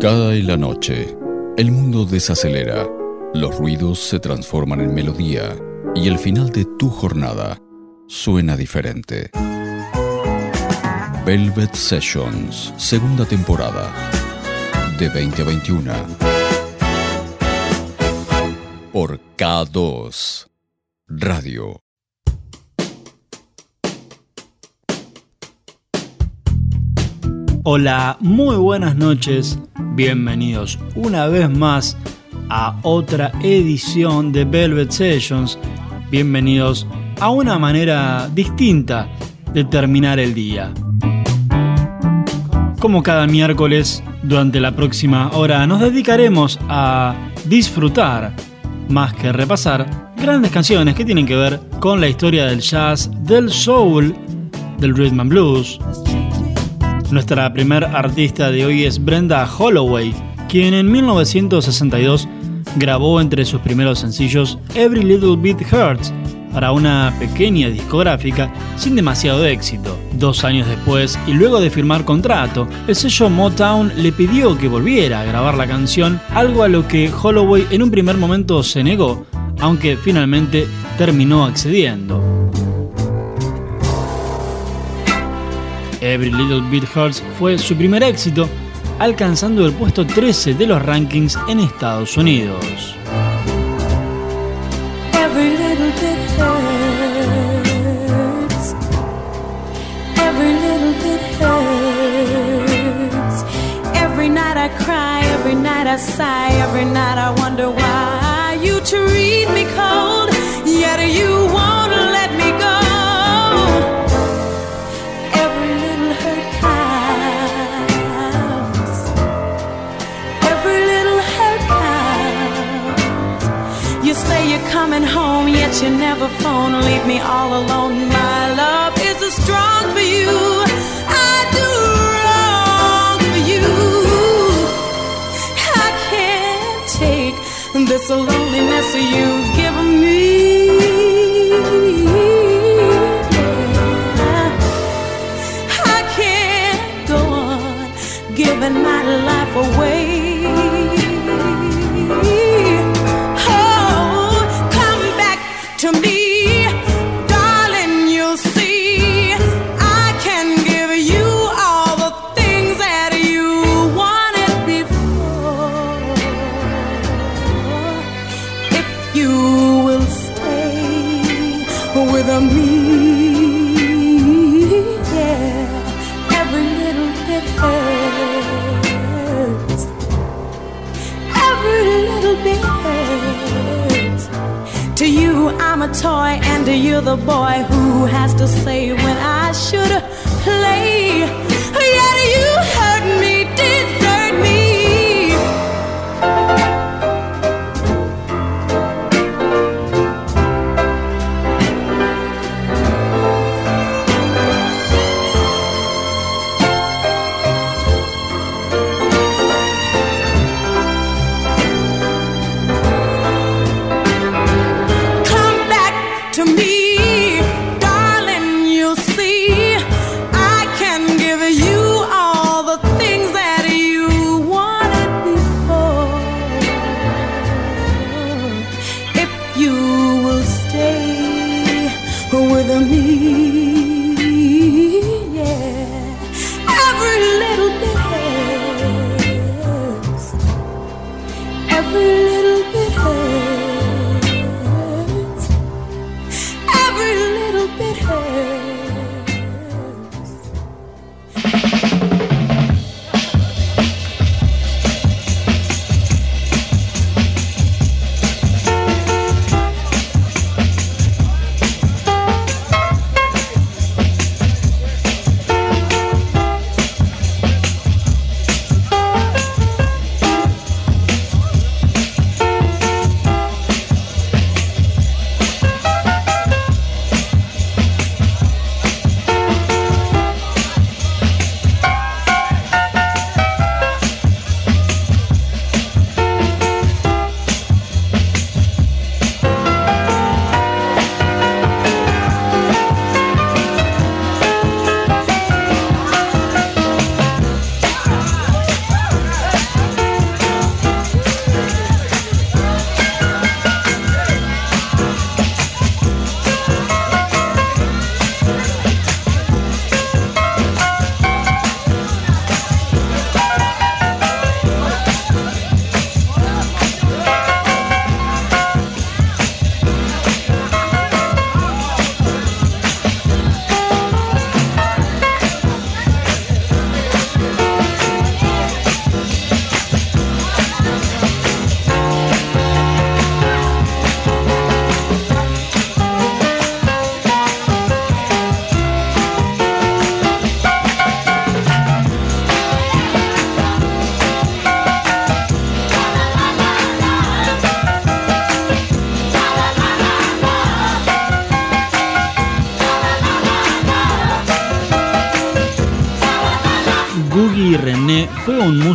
Cada y la noche, el mundo desacelera, los ruidos se transforman en melodía y el final de tu jornada suena diferente. Velvet Sessions, segunda temporada, de 20 a 21. Por K2 Radio. Hola, muy buenas noches. Bienvenidos una vez más a otra edición de Velvet Sessions. Bienvenidos a una manera distinta de terminar el día. Como cada miércoles, durante la próxima hora nos dedicaremos a disfrutar, más que repasar, grandes canciones que tienen que ver con la historia del jazz, del soul, del rhythm and blues, nuestra primer artista de hoy es Brenda Holloway, quien en 1962 grabó entre sus primeros sencillos Every Little Bit Hurts para una pequeña discográfica sin demasiado éxito. Dos años después, y luego de firmar contrato, el sello Motown le pidió que volviera a grabar la canción, algo a lo que Holloway en un primer momento se negó, aunque finalmente terminó accediendo. Every Little Bit Hurts fue su primer éxito, alcanzando el puesto 13 de los rankings en Estados Unidos. Every little bit hurts. Every little bit hurts. Every night I cry, every night I sigh, every night I wonder why you treat me cold, yet you won't yet you never phone. Leave me all alone. My love is a strong for you. I do wrong for you. I can't take this loneliness you've given me. I can't go on giving my life away. A toy and you're the boy who has to say when I should play. Yet you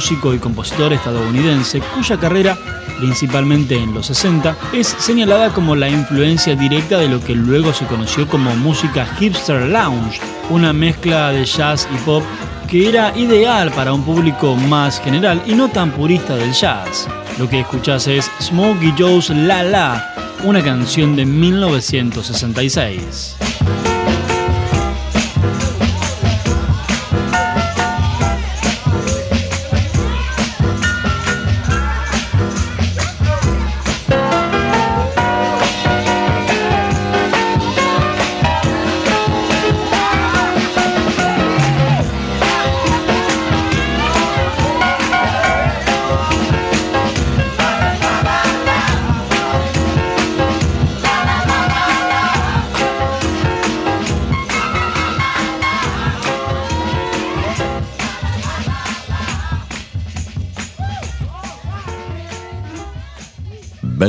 músico y compositor estadounidense cuya carrera, principalmente en los 60, es señalada como la influencia directa de lo que luego se conoció como música hipster lounge, una mezcla de jazz y pop que era ideal para un público más general y no tan purista del jazz. Lo que escuchás es Smokey Joe's La La, una canción de 1966.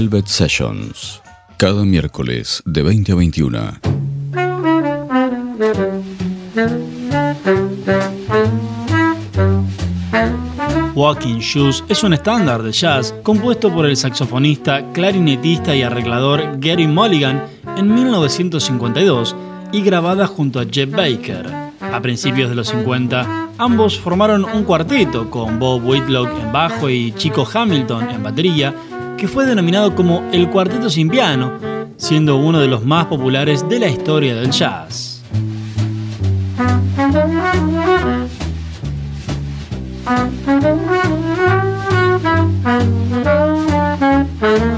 Velvet Sessions, cada miércoles de 20 a 21. Walking Shoes es un estándar de jazz compuesto por el saxofonista, clarinetista y arreglador Gary Mulligan en 1952 y grabada junto a Jeff Baker. A principios de los 50, ambos formaron un cuarteto con Bob Whitlock en bajo y Chico Hamilton en batería que fue denominado como el Cuarteto Sin siendo uno de los más populares de la historia del jazz.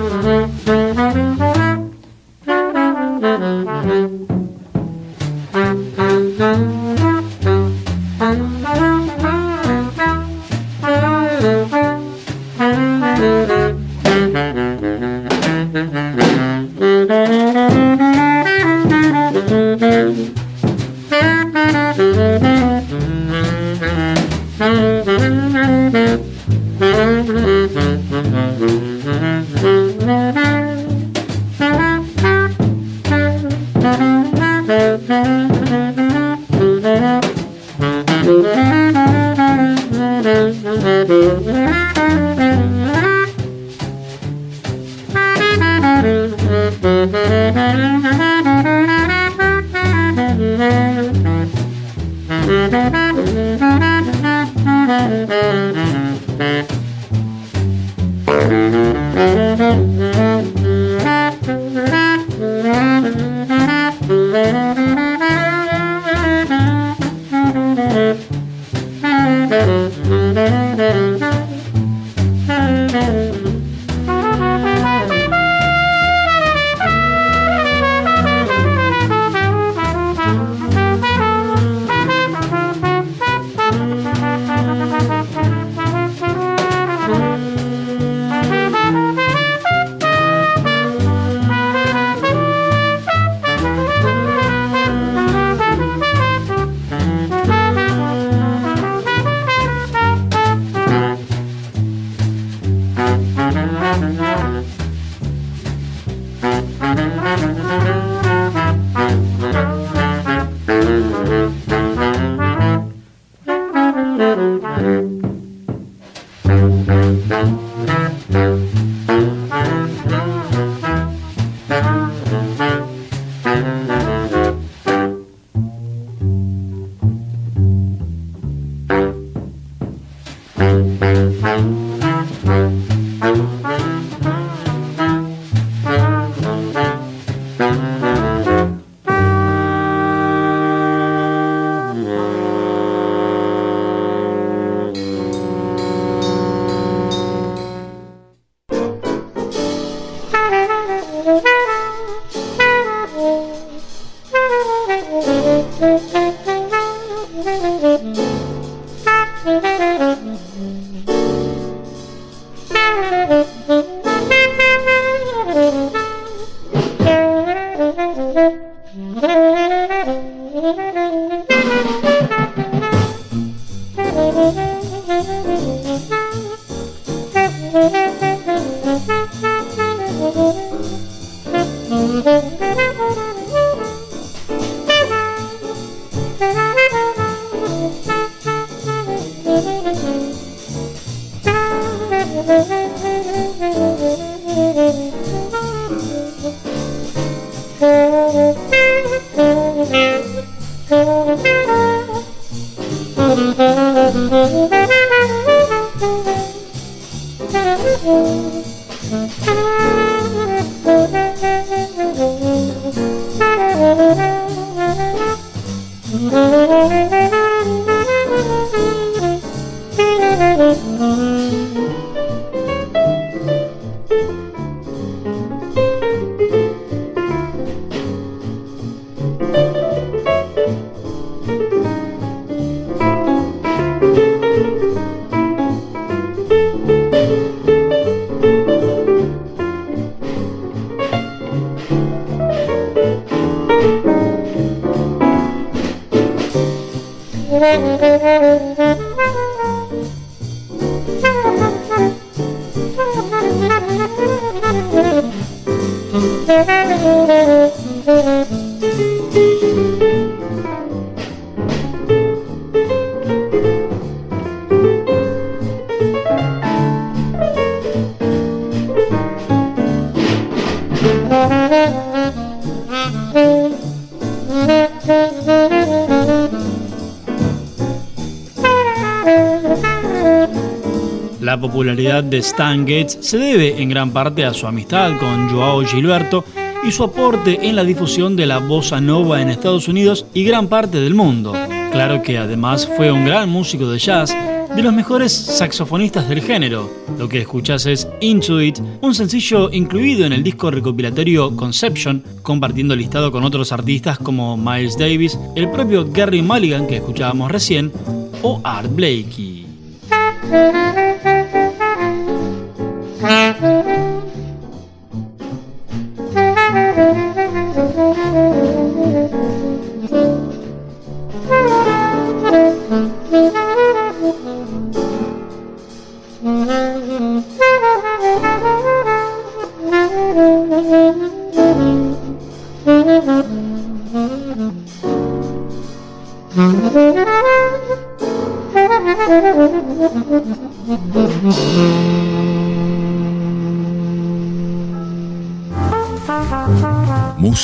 Thank you. La popularidad de Stan Gates se debe en gran parte a su amistad con Joao Gilberto y su aporte en la difusión de la bossa nova en Estados Unidos y gran parte del mundo. Claro que además fue un gran músico de jazz, de los mejores saxofonistas del género. Lo que escuchas es Into It, un sencillo incluido en el disco recopilatorio Conception, compartiendo listado con otros artistas como Miles Davis, el propio Gary Mulligan que escuchábamos recién, o Art Blakey.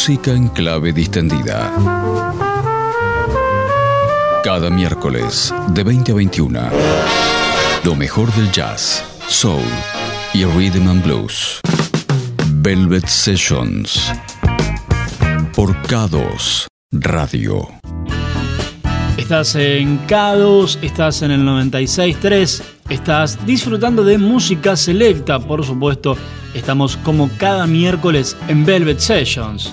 Música en clave distendida. Cada miércoles de 20 a 21. Lo mejor del jazz, soul y rhythm and blues. Velvet Sessions. Por K2 Radio. Estás en K2, estás en el 96.3, estás disfrutando de música selecta, por supuesto. Estamos como cada miércoles en Velvet Sessions.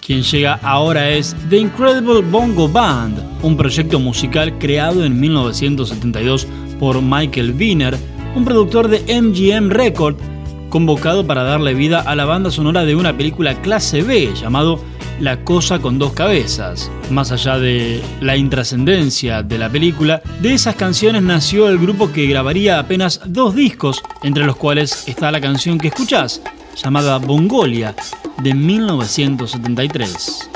Quien llega ahora es The Incredible Bongo Band, un proyecto musical creado en 1972 por Michael Wiener, un productor de MGM Record, convocado para darle vida a la banda sonora de una película clase B llamado la cosa con dos cabezas. Más allá de la intrascendencia de la película, de esas canciones nació el grupo que grabaría apenas dos discos, entre los cuales está la canción que escuchás, llamada Bongolia, de 1973.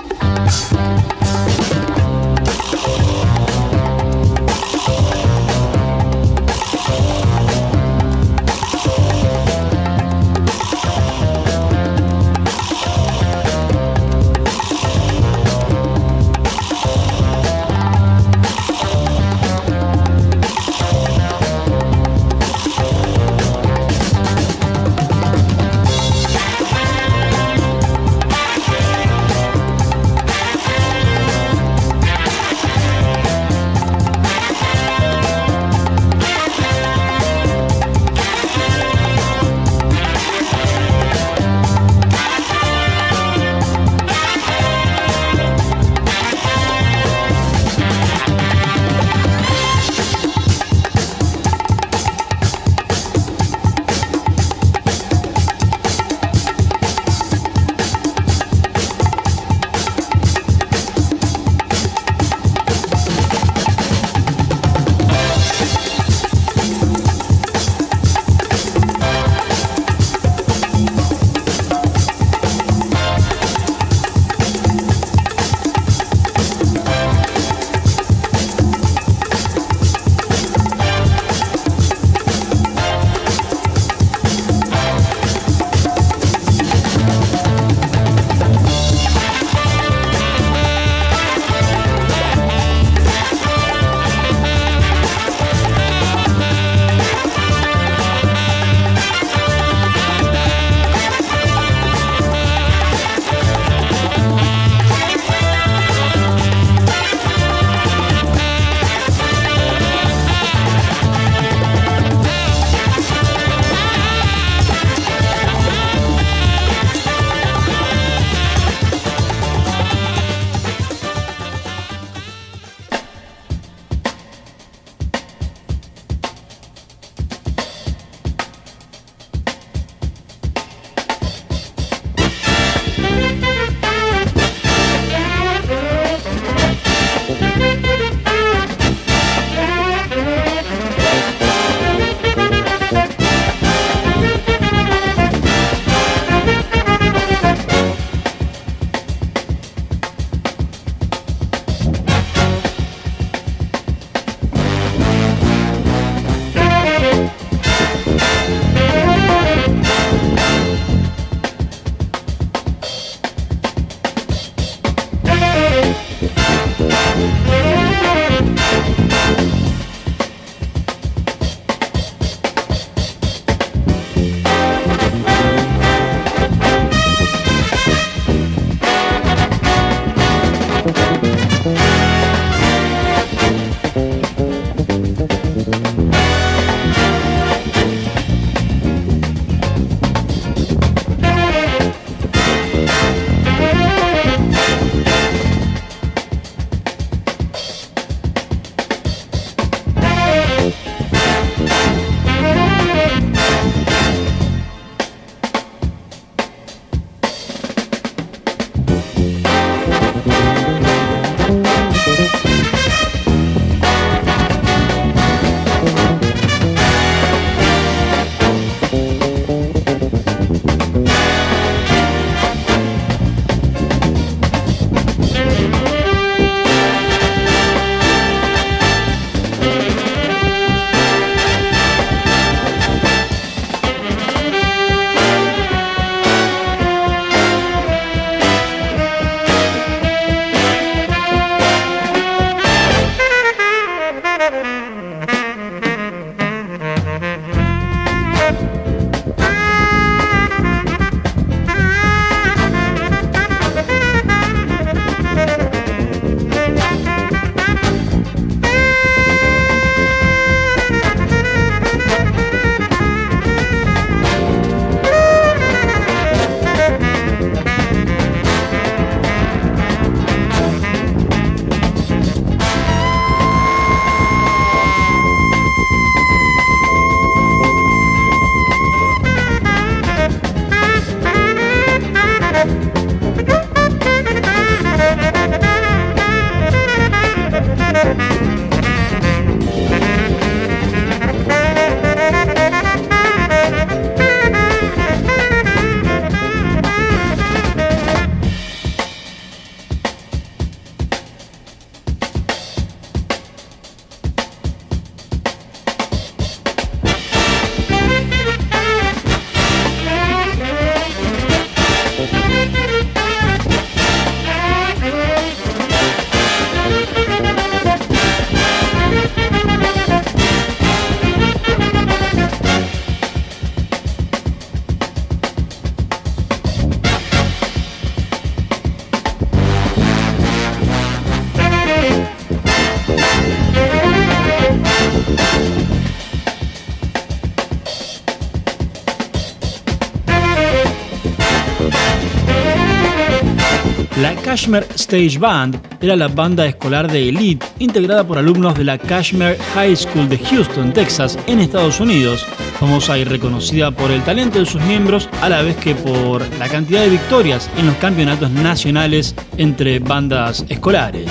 Kashmir Stage Band era la banda escolar de Elite integrada por alumnos de la Kashmir High School de Houston, Texas, en Estados Unidos, famosa y reconocida por el talento de sus miembros a la vez que por la cantidad de victorias en los campeonatos nacionales entre bandas escolares.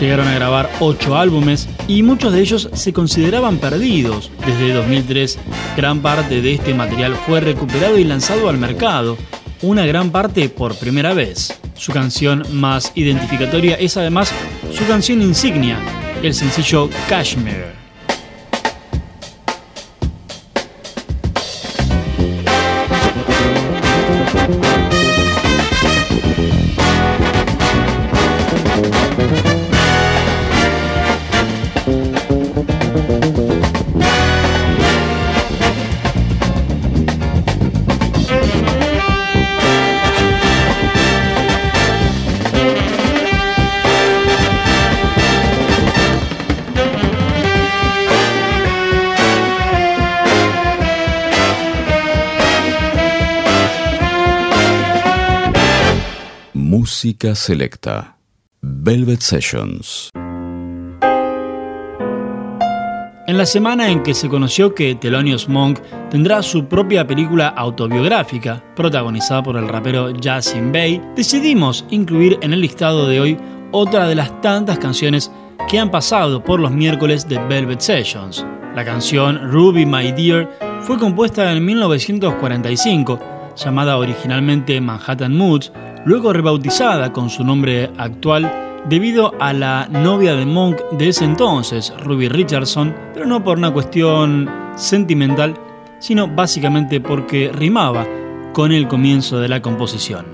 Llegaron a grabar ocho álbumes y muchos de ellos se consideraban perdidos. Desde 2003, gran parte de este material fue recuperado y lanzado al mercado, una gran parte por primera vez. Su canción más identificatoria es además su canción insignia, el sencillo Kashmir. Música selecta. Velvet Sessions. En la semana en que se conoció que Thelonious Monk tendrá su propia película autobiográfica, protagonizada por el rapero Justin Bay, decidimos incluir en el listado de hoy otra de las tantas canciones que han pasado por los miércoles de Velvet Sessions. La canción Ruby My Dear fue compuesta en 1945, llamada originalmente Manhattan Moods, luego rebautizada con su nombre actual debido a la novia de Monk de ese entonces, Ruby Richardson, pero no por una cuestión sentimental, sino básicamente porque rimaba con el comienzo de la composición.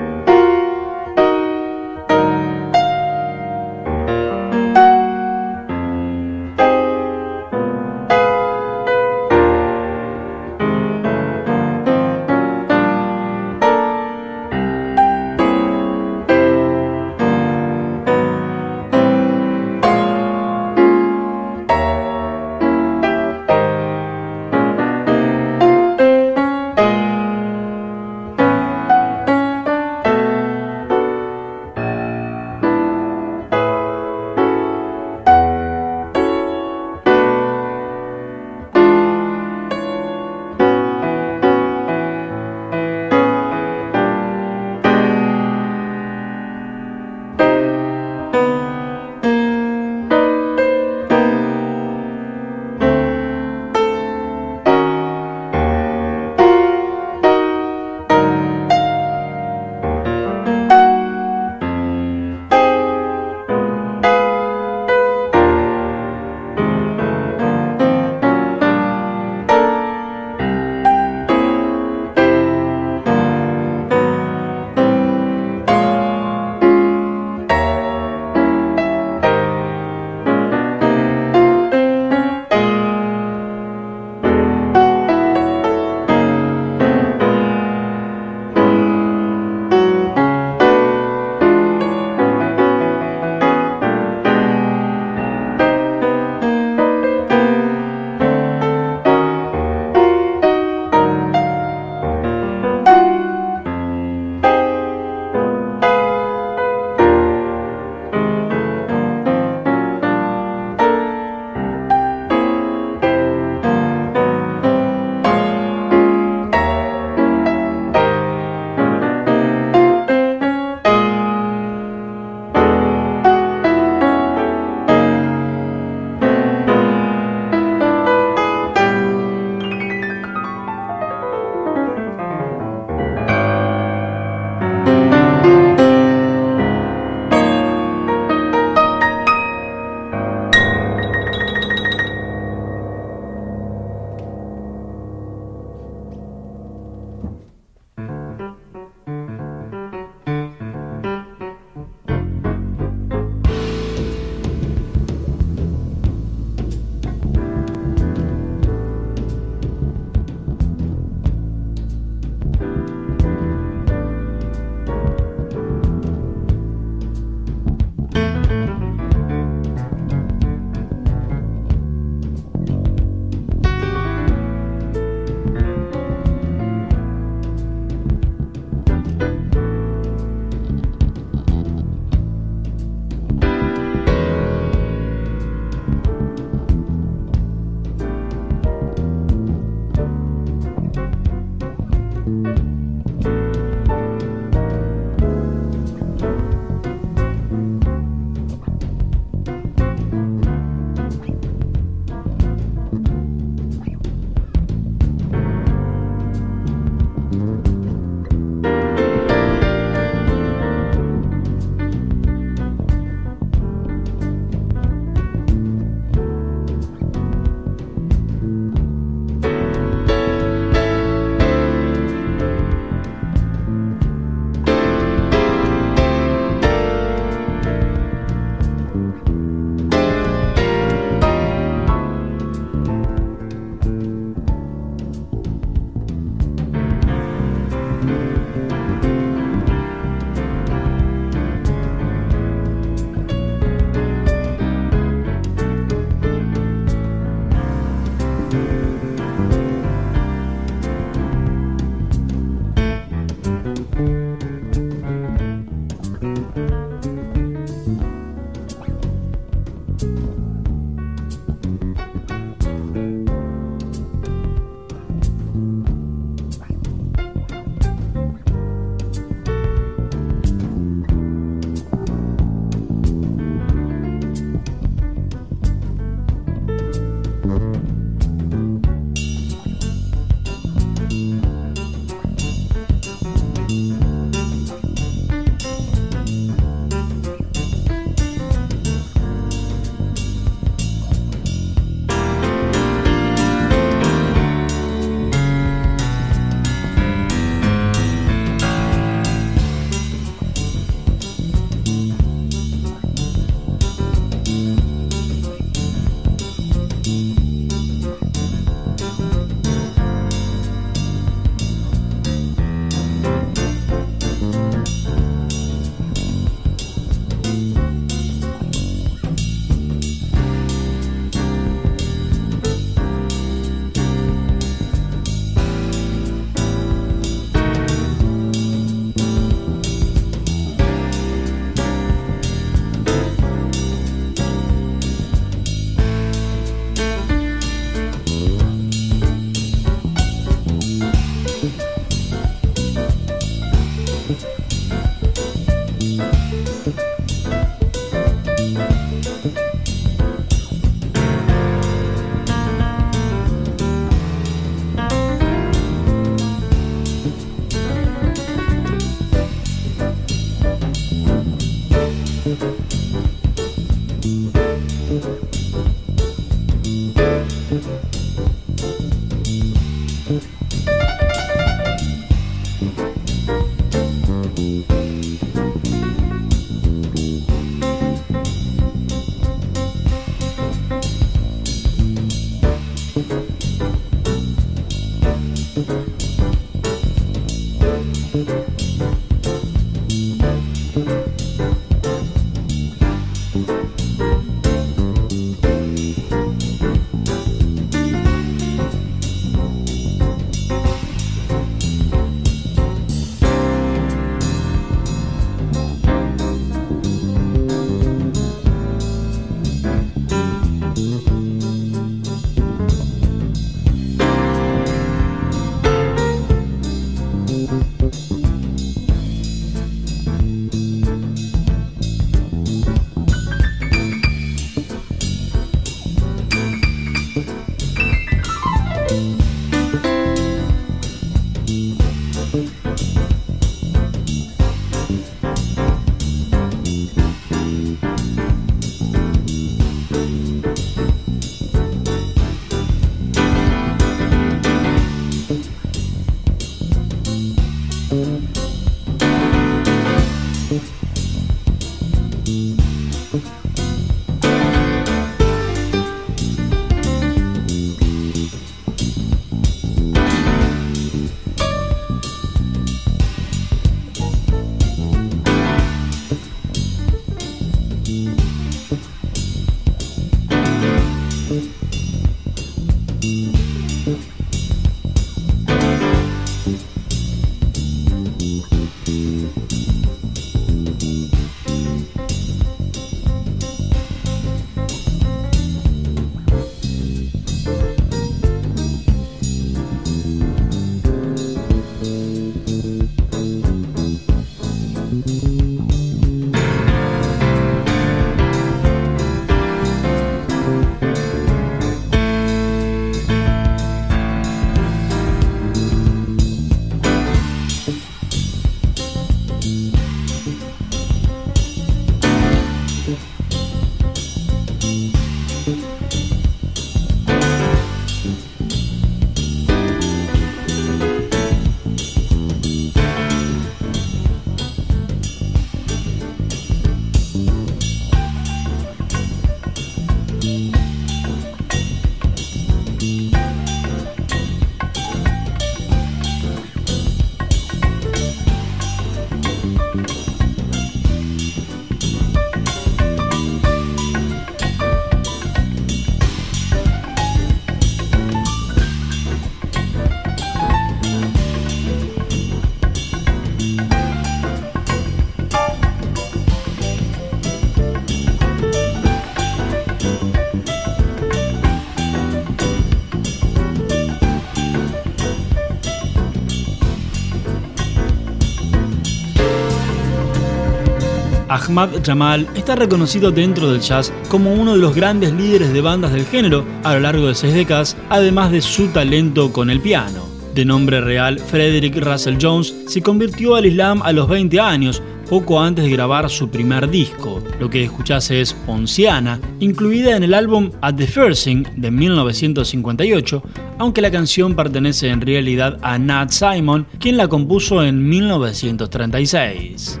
Ahmad Jamal está reconocido dentro del jazz como uno de los grandes líderes de bandas del género a lo largo de seis décadas, además de su talento con el piano. De nombre real Frederick Russell Jones, se convirtió al Islam a los 20 años, poco antes de grabar su primer disco. Lo que escuchase es Ponciana, incluida en el álbum At the First Thing de 1958, aunque la canción pertenece en realidad a Nat Simon, quien la compuso en 1936.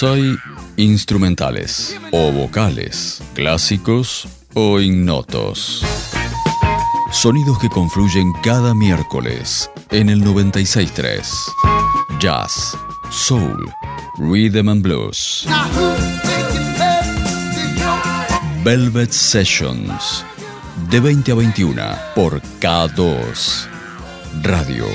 Hay instrumentales o vocales, clásicos o ignotos. Sonidos que confluyen cada miércoles en el 963. Jazz, Soul, Rhythm and Blues. Velvet Sessions, de 20 a 21 por K2 Radio.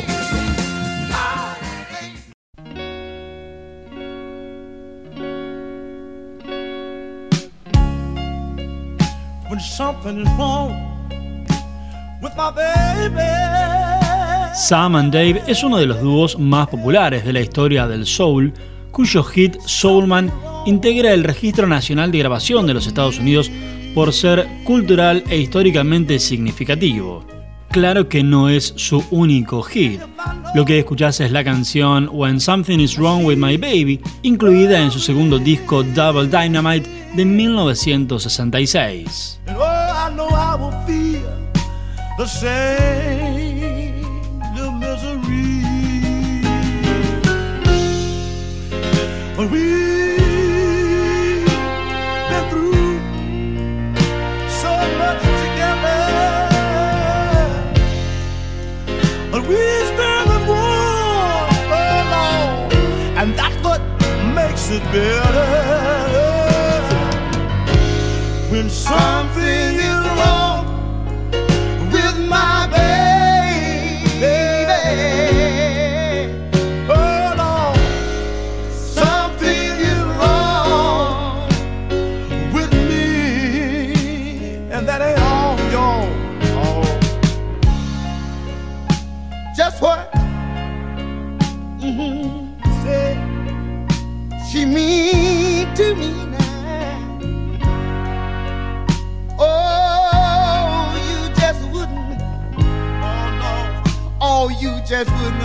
Sam and Dave es uno de los dúos más populares de la historia del soul, cuyo hit Soulman integra el Registro Nacional de Grabación de los Estados Unidos por ser cultural e históricamente significativo. Claro que no es su único hit. Lo que escuchás es la canción When Something Is Wrong With My Baby, incluida en su segundo disco Double Dynamite de 1966. I know I will feel the same the misery we've been through so much together, but we stand and that's what makes it better. Something is Oh, you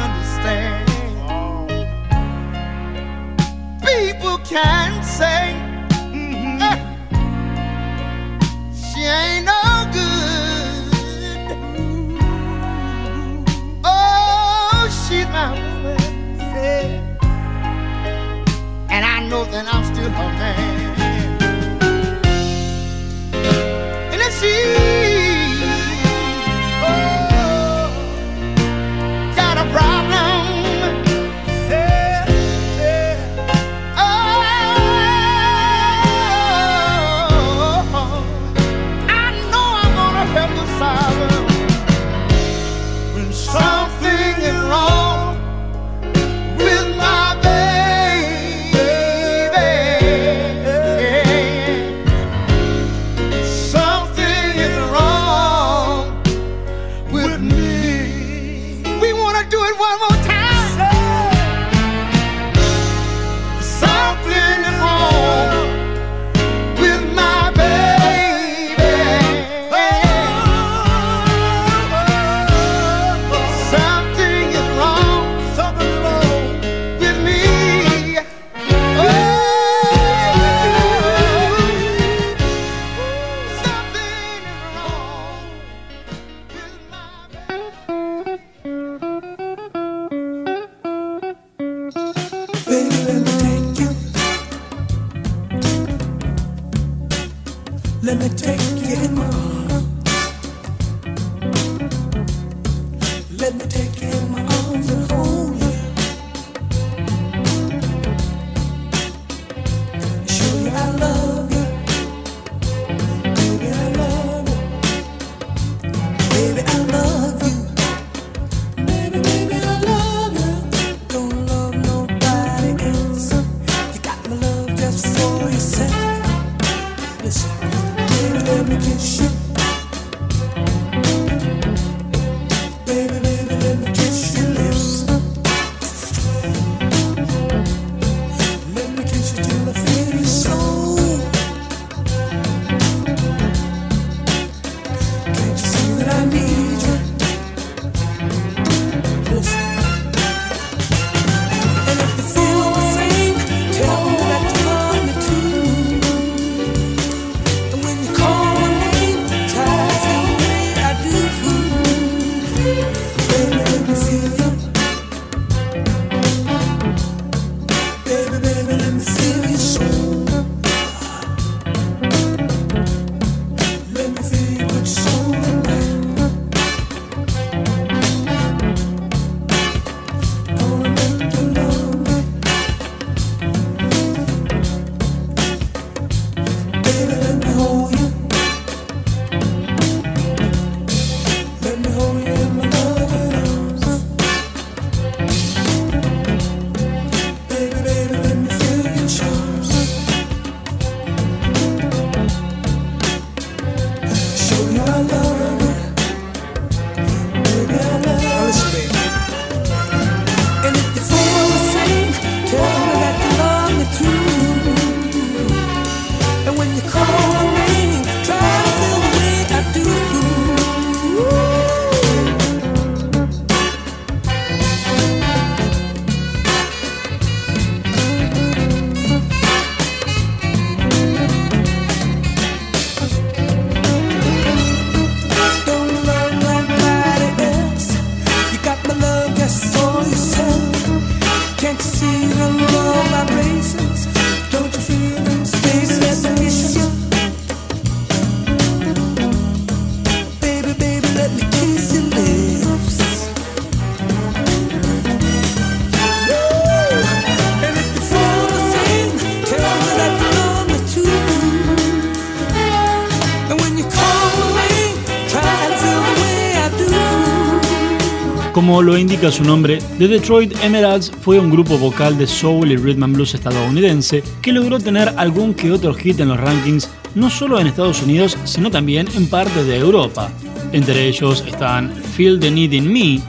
Como lo indica su nombre, The Detroit Emeralds fue un grupo vocal de soul y rhythm and blues estadounidense que logró tener algún que otro hit en los rankings no solo en Estados Unidos, sino también en parte de Europa. Entre ellos están Feel the Need in Me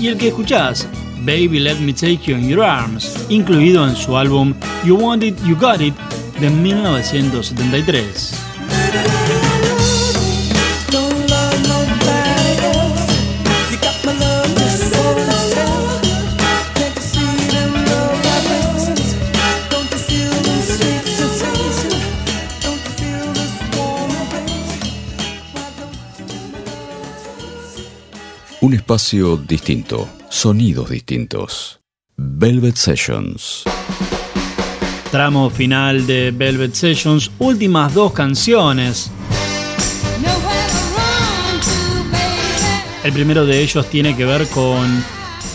y el que escuchás, Baby Let Me Take You in Your Arms, incluido en su álbum You Want It, You Got It de 1973. Espacio distinto, sonidos distintos. Velvet Sessions. Tramo final de Velvet Sessions, últimas dos canciones. El primero de ellos tiene que ver con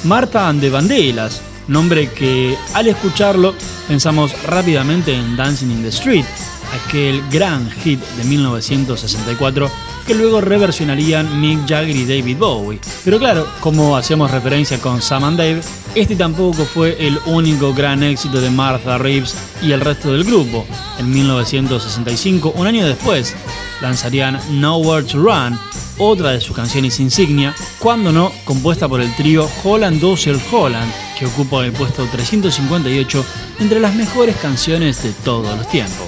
Marta and the Vandellas, nombre que al escucharlo pensamos rápidamente en Dancing in the Street, aquel gran hit de 1964 que luego reversionarían Mick Jagger y David Bowie. Pero claro, como hacíamos referencia con Sam and Dave, este tampoco fue el único gran éxito de Martha Reeves y el resto del grupo. En 1965, un año después, lanzarían Nowhere to Run, otra de sus canciones insignia, cuando no compuesta por el trío Holland Dozier Holland, que ocupa el puesto 358 entre las mejores canciones de todos los tiempos.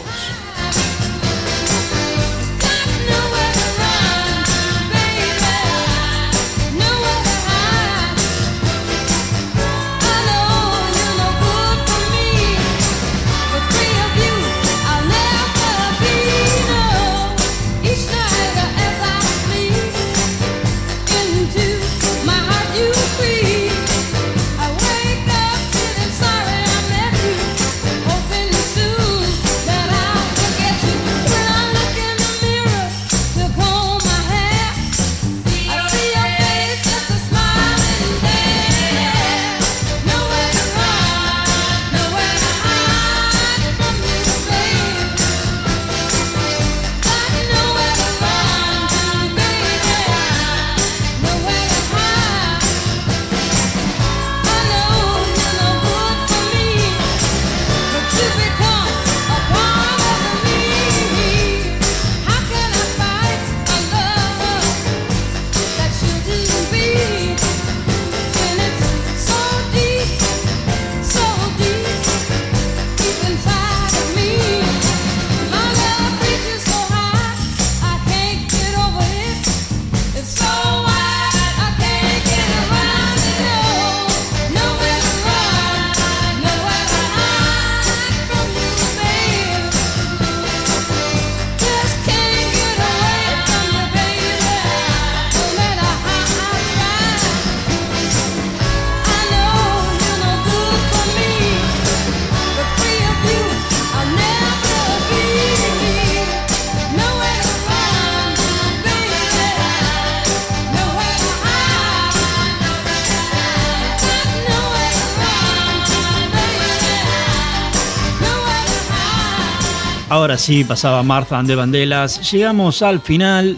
Ahora sí, pasaba Martha and the Vandellas. Llegamos al final.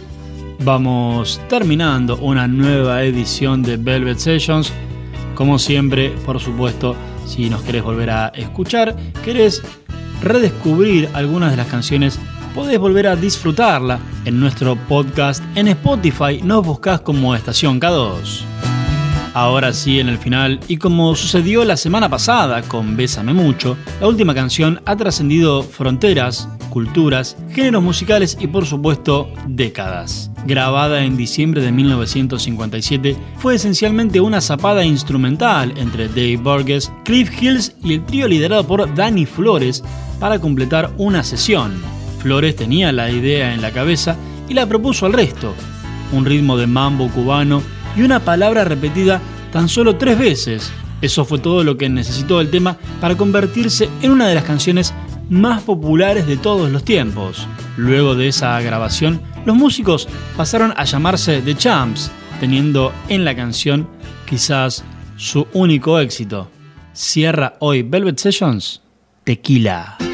Vamos terminando una nueva edición de Velvet Sessions. Como siempre, por supuesto, si nos querés volver a escuchar, querés redescubrir algunas de las canciones, podés volver a disfrutarla en nuestro podcast en Spotify. Nos buscás como Estación K2. Ahora sí, en el final, y como sucedió la semana pasada con Bésame Mucho, la última canción ha trascendido fronteras, culturas, géneros musicales y por supuesto décadas. Grabada en diciembre de 1957, fue esencialmente una zapada instrumental entre Dave Burgess, Cliff Hills y el trío liderado por Danny Flores para completar una sesión. Flores tenía la idea en la cabeza y la propuso al resto. Un ritmo de mambo cubano y una palabra repetida tan solo tres veces. Eso fue todo lo que necesitó el tema para convertirse en una de las canciones más populares de todos los tiempos. Luego de esa grabación, los músicos pasaron a llamarse The Champs, teniendo en la canción quizás su único éxito. Cierra hoy Velvet Sessions, Tequila.